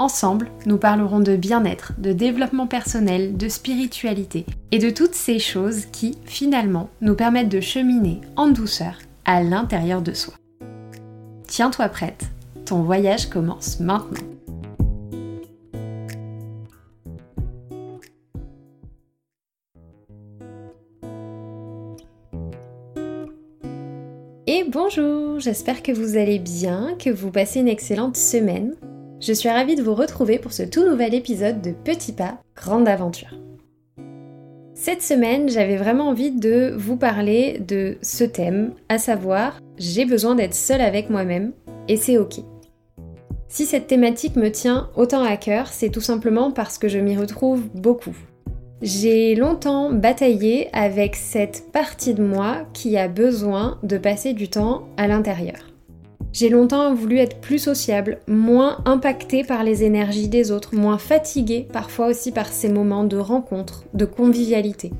Ensemble, nous parlerons de bien-être, de développement personnel, de spiritualité et de toutes ces choses qui, finalement, nous permettent de cheminer en douceur à l'intérieur de soi. Tiens-toi prête, ton voyage commence maintenant. Et bonjour, j'espère que vous allez bien, que vous passez une excellente semaine. Je suis ravie de vous retrouver pour ce tout nouvel épisode de Petit Pas, Grande Aventure. Cette semaine, j'avais vraiment envie de vous parler de ce thème, à savoir j'ai besoin d'être seule avec moi-même et c'est ok. Si cette thématique me tient autant à cœur, c'est tout simplement parce que je m'y retrouve beaucoup. J'ai longtemps bataillé avec cette partie de moi qui a besoin de passer du temps à l'intérieur. J'ai longtemps voulu être plus sociable, moins impactée par les énergies des autres, moins fatiguée parfois aussi par ces moments de rencontre, de convivialité.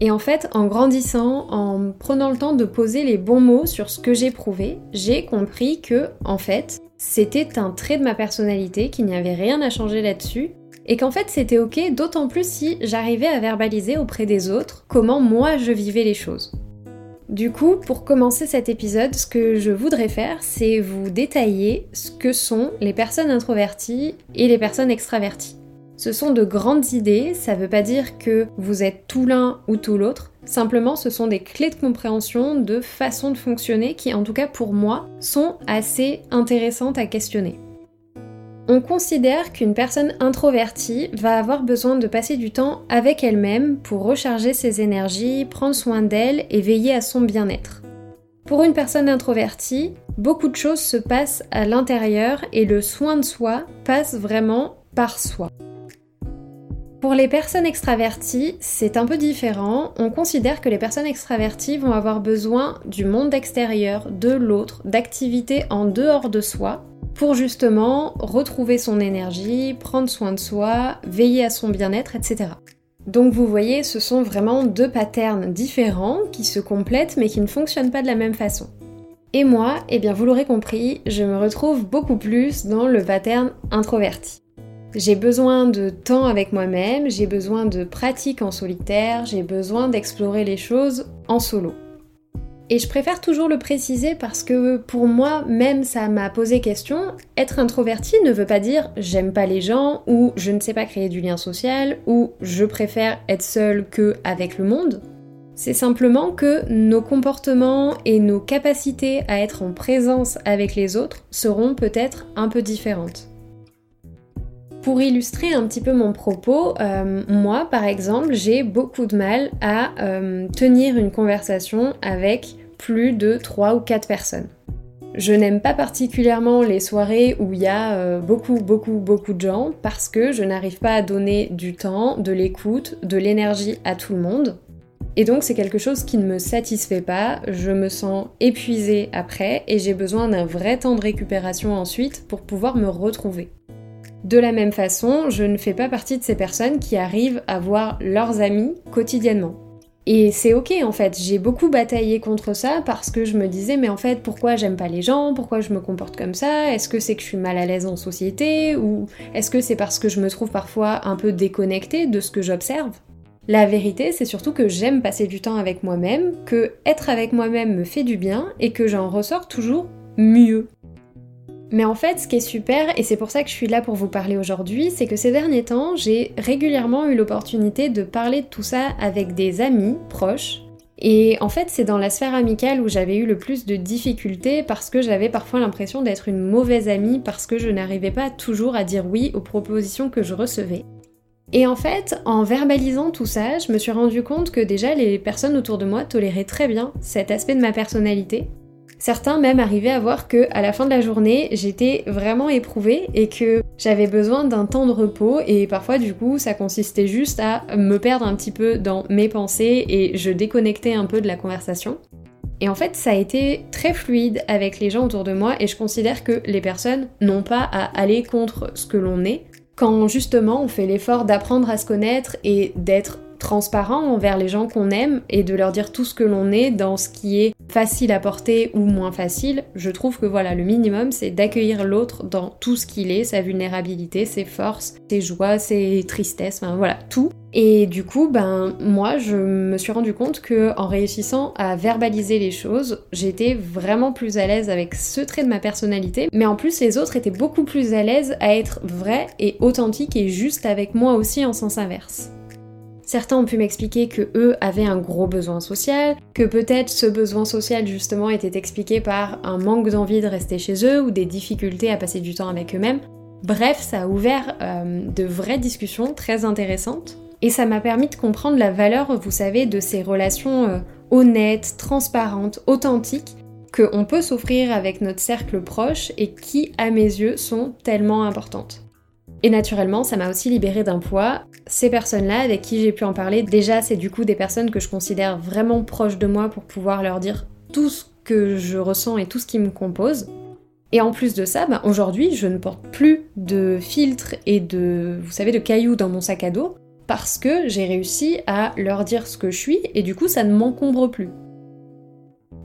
Et en fait, en grandissant, en prenant le temps de poser les bons mots sur ce que j'éprouvais, j'ai compris que, en fait, c'était un trait de ma personnalité, qu'il n'y avait rien à changer là-dessus, et qu'en fait c'était ok, d'autant plus si j'arrivais à verbaliser auprès des autres comment moi je vivais les choses. Du coup, pour commencer cet épisode, ce que je voudrais faire, c'est vous détailler ce que sont les personnes introverties et les personnes extraverties. Ce sont de grandes idées, ça veut pas dire que vous êtes tout l'un ou tout l'autre, simplement ce sont des clés de compréhension, de façon de fonctionner qui, en tout cas pour moi, sont assez intéressantes à questionner. On considère qu'une personne introvertie va avoir besoin de passer du temps avec elle-même pour recharger ses énergies, prendre soin d'elle et veiller à son bien-être. Pour une personne introvertie, beaucoup de choses se passent à l'intérieur et le soin de soi passe vraiment par soi. Pour les personnes extraverties, c'est un peu différent. On considère que les personnes extraverties vont avoir besoin du monde extérieur, de l'autre, d'activités en dehors de soi, pour justement retrouver son énergie, prendre soin de soi, veiller à son bien-être, etc. Donc vous voyez, ce sont vraiment deux patterns différents qui se complètent mais qui ne fonctionnent pas de la même façon. Et moi, eh bien vous l'aurez compris, je me retrouve beaucoup plus dans le pattern introverti. J'ai besoin de temps avec moi-même, j'ai besoin de pratiques en solitaire, j'ai besoin d'explorer les choses en solo. Et je préfère toujours le préciser parce que pour moi, même ça m'a posé question, être introverti ne veut pas dire j'aime pas les gens ou je ne sais pas créer du lien social ou je préfère être seul que avec le monde. C'est simplement que nos comportements et nos capacités à être en présence avec les autres seront peut-être un peu différentes. Pour illustrer un petit peu mon propos, euh, moi par exemple, j'ai beaucoup de mal à euh, tenir une conversation avec plus de 3 ou 4 personnes. Je n'aime pas particulièrement les soirées où il y a euh, beaucoup, beaucoup, beaucoup de gens parce que je n'arrive pas à donner du temps, de l'écoute, de l'énergie à tout le monde. Et donc c'est quelque chose qui ne me satisfait pas, je me sens épuisée après et j'ai besoin d'un vrai temps de récupération ensuite pour pouvoir me retrouver. De la même façon, je ne fais pas partie de ces personnes qui arrivent à voir leurs amis quotidiennement. Et c'est ok en fait, j'ai beaucoup bataillé contre ça parce que je me disais mais en fait pourquoi j'aime pas les gens, pourquoi je me comporte comme ça, est-ce que c'est que je suis mal à l'aise en société? Ou est-ce que c'est parce que je me trouve parfois un peu déconnectée de ce que j'observe? La vérité c'est surtout que j'aime passer du temps avec moi-même, que être avec moi-même me fait du bien et que j'en ressors toujours mieux. Mais en fait, ce qui est super, et c'est pour ça que je suis là pour vous parler aujourd'hui, c'est que ces derniers temps, j'ai régulièrement eu l'opportunité de parler de tout ça avec des amis proches. Et en fait, c'est dans la sphère amicale où j'avais eu le plus de difficultés parce que j'avais parfois l'impression d'être une mauvaise amie parce que je n'arrivais pas toujours à dire oui aux propositions que je recevais. Et en fait, en verbalisant tout ça, je me suis rendu compte que déjà les personnes autour de moi toléraient très bien cet aspect de ma personnalité Certains même arrivaient à voir que à la fin de la journée, j'étais vraiment éprouvée et que j'avais besoin d'un temps de repos et parfois du coup, ça consistait juste à me perdre un petit peu dans mes pensées et je déconnectais un peu de la conversation. Et en fait, ça a été très fluide avec les gens autour de moi et je considère que les personnes n'ont pas à aller contre ce que l'on est quand justement on fait l'effort d'apprendre à se connaître et d'être transparent envers les gens qu'on aime et de leur dire tout ce que l'on est dans ce qui est facile à porter ou moins facile, je trouve que voilà, le minimum c'est d'accueillir l'autre dans tout ce qu'il est, sa vulnérabilité, ses forces, ses joies, ses tristesses, enfin voilà, tout. Et du coup, ben moi, je me suis rendu compte que en réussissant à verbaliser les choses, j'étais vraiment plus à l'aise avec ce trait de ma personnalité, mais en plus les autres étaient beaucoup plus à l'aise à être vrais et authentiques et juste avec moi aussi en sens inverse. Certains ont pu m'expliquer que eux avaient un gros besoin social, que peut-être ce besoin social justement était expliqué par un manque d'envie de rester chez eux ou des difficultés à passer du temps avec eux-mêmes. Bref, ça a ouvert euh, de vraies discussions très intéressantes et ça m'a permis de comprendre la valeur, vous savez, de ces relations euh, honnêtes, transparentes, authentiques qu'on peut s'offrir avec notre cercle proche et qui, à mes yeux, sont tellement importantes. Et naturellement, ça m'a aussi libéré d'un poids. Ces personnes-là, avec qui j'ai pu en parler, déjà, c'est du coup des personnes que je considère vraiment proches de moi pour pouvoir leur dire tout ce que je ressens et tout ce qui me compose. Et en plus de ça, bah, aujourd'hui, je ne porte plus de filtres et de, vous savez, de cailloux dans mon sac à dos parce que j'ai réussi à leur dire ce que je suis et du coup, ça ne m'encombre plus.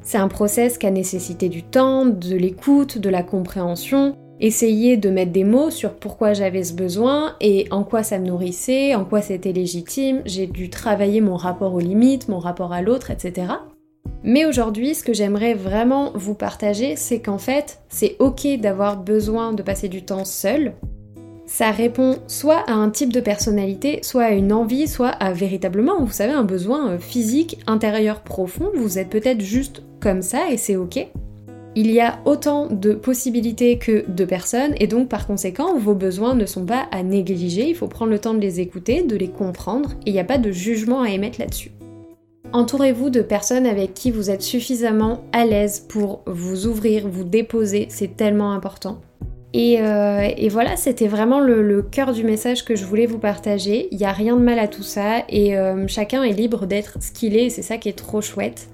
C'est un process qui a nécessité du temps, de l'écoute, de la compréhension, essayer de mettre des mots sur pourquoi j'avais ce besoin et en quoi ça me nourrissait, en quoi c'était légitime. J'ai dû travailler mon rapport aux limites, mon rapport à l'autre, etc. Mais aujourd'hui, ce que j'aimerais vraiment vous partager, c'est qu'en fait, c'est ok d'avoir besoin de passer du temps seul. Ça répond soit à un type de personnalité, soit à une envie, soit à véritablement, vous savez, un besoin euh, physique, intérieur profond. Vous êtes peut-être juste comme ça et c'est ok il y a autant de possibilités que de personnes et donc par conséquent vos besoins ne sont pas à négliger, il faut prendre le temps de les écouter, de les comprendre et il n'y a pas de jugement à émettre là-dessus. Entourez-vous de personnes avec qui vous êtes suffisamment à l'aise pour vous ouvrir, vous déposer, c'est tellement important. Et, euh, voilà, c'était vraiment le, cœur du message que je voulais vous partager. Il n'y a rien de mal à tout ça et euh, chacun est libre d'être ce qu'il est, c'est ça qui est trop chouette.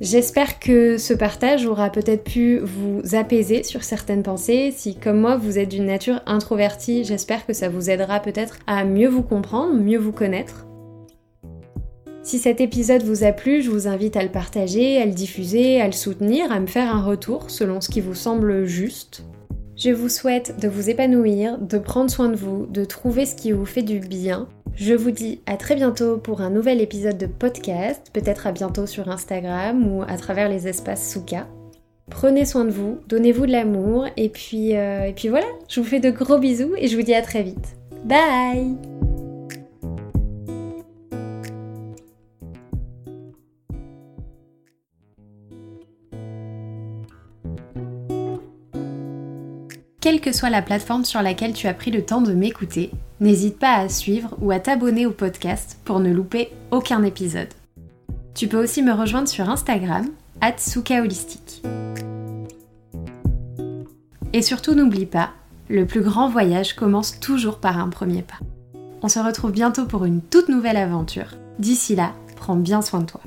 J'espère que ce partage aura peut-être pu vous apaiser sur certaines pensées. Si comme moi vous êtes d'une nature introvertie, j'espère que ça vous aidera peut-être à mieux vous comprendre, mieux vous connaître. Si cet épisode vous a plu, je vous invite à le partager, à le diffuser, à le soutenir, à me faire un retour selon ce qui vous semble juste. Je vous souhaite de vous épanouir, de prendre soin de vous, de trouver ce qui vous fait du bien je vous dis à très bientôt pour un nouvel épisode de podcast, peut-être à bientôt sur Instagram ou à travers les espaces Souka. Prenez soin de vous, donnez-vous de l'amour et puis, euh, et puis voilà, je vous fais de gros bisous et je vous dis à très vite. Bye Quelle que soit la plateforme sur laquelle tu as pris le temps de m'écouter, n'hésite pas à suivre ou à t'abonner au podcast pour ne louper aucun épisode. Tu peux aussi me rejoindre sur Instagram, Holistique. Et surtout n'oublie pas, le plus grand voyage commence toujours par un premier pas. On se retrouve bientôt pour une toute nouvelle aventure. D'ici là, prends bien soin de toi.